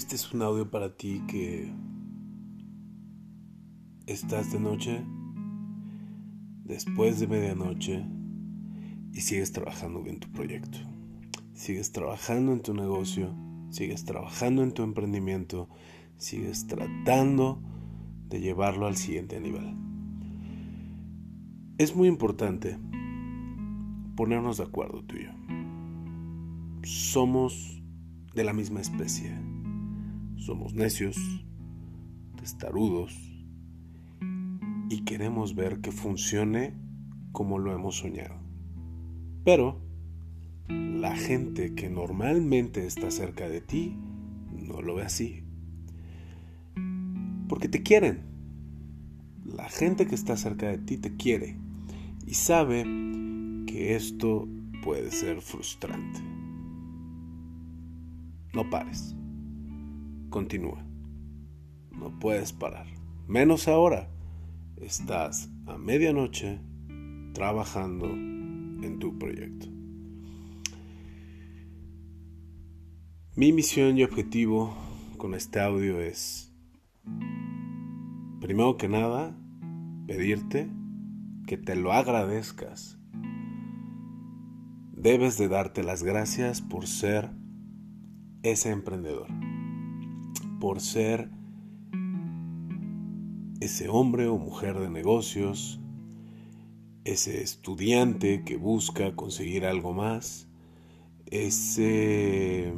Este es un audio para ti que estás de noche, después de medianoche, y sigues trabajando en tu proyecto. Sigues trabajando en tu negocio, sigues trabajando en tu emprendimiento, sigues tratando de llevarlo al siguiente nivel. Es muy importante ponernos de acuerdo tú y yo. Somos de la misma especie. Somos necios, testarudos y queremos ver que funcione como lo hemos soñado. Pero la gente que normalmente está cerca de ti no lo ve así. Porque te quieren. La gente que está cerca de ti te quiere y sabe que esto puede ser frustrante. No pares. Continúa. No puedes parar. Menos ahora. Estás a medianoche trabajando en tu proyecto. Mi misión y objetivo con este audio es, primero que nada, pedirte que te lo agradezcas. Debes de darte las gracias por ser ese emprendedor, por ser ese hombre o mujer de negocios, ese estudiante que busca conseguir algo más, ese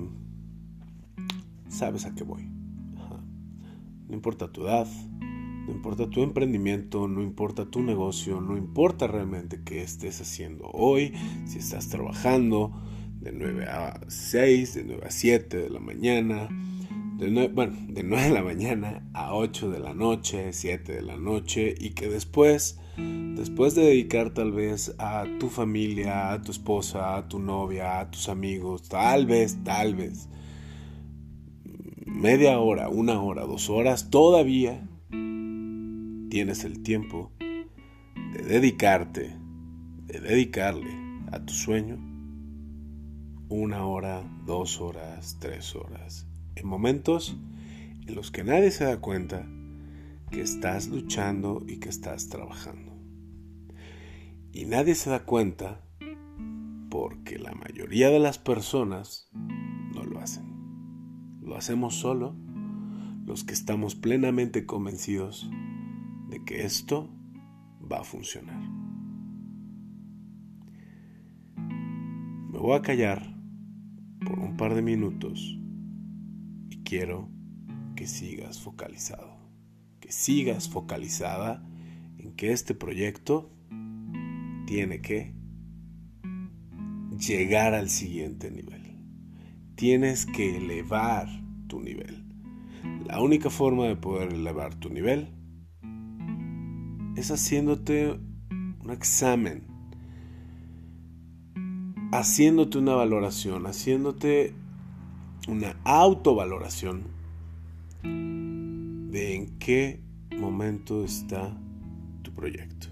sabes a qué voy. No importa tu edad, no importa tu emprendimiento, no importa tu negocio, no importa realmente qué estés haciendo hoy, si estás trabajando de 9 a 6, de 9 a 7 de la mañana, de 9, bueno, de 9 de la mañana a 8 de la noche, 7 de la noche y que después, después de dedicar tal vez a tu familia, a tu esposa, a tu novia, a tus amigos, tal vez, tal vez, media hora, una hora, dos horas, todavía tienes el tiempo de dedicarte, de dedicarle a tu sueño una hora, dos horas, tres horas, en momentos en los que nadie se da cuenta que estás luchando y que estás trabajando. Y nadie se da cuenta porque la mayoría de las personas no lo hacen. Lo hacemos solo los que estamos plenamente convencidos de que esto va a funcionar. Me voy a callar por un par de minutos quiero que sigas focalizado, que sigas focalizada en que este proyecto tiene que llegar al siguiente nivel tienes que elevar tu nivel. La única forma de poder elevar tu nivel es haciéndote un examen, haciéndote una valoración, haciéndote una autovaloración de en qué momento está tu proyecto.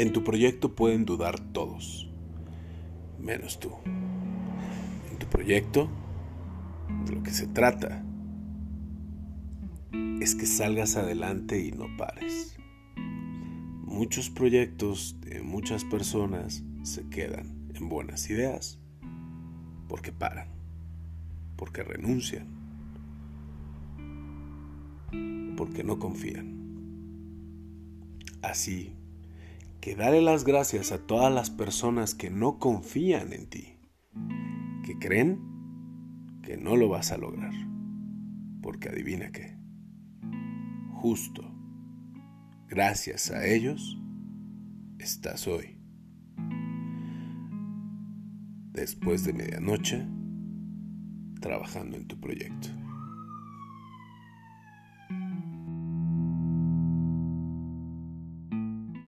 En tu proyecto pueden dudar todos, menos tú. En tu proyecto, de lo que se trata es que salgas adelante y no pares. Muchos proyectos de muchas personas se quedan en buenas ideas porque paran, porque renuncian, porque no confían. Así que dale las gracias a todas las personas que no confían en ti, que creen que no lo vas a lograr, porque adivina qué, justo, gracias a ellos, estás hoy después de medianoche trabajando en tu proyecto.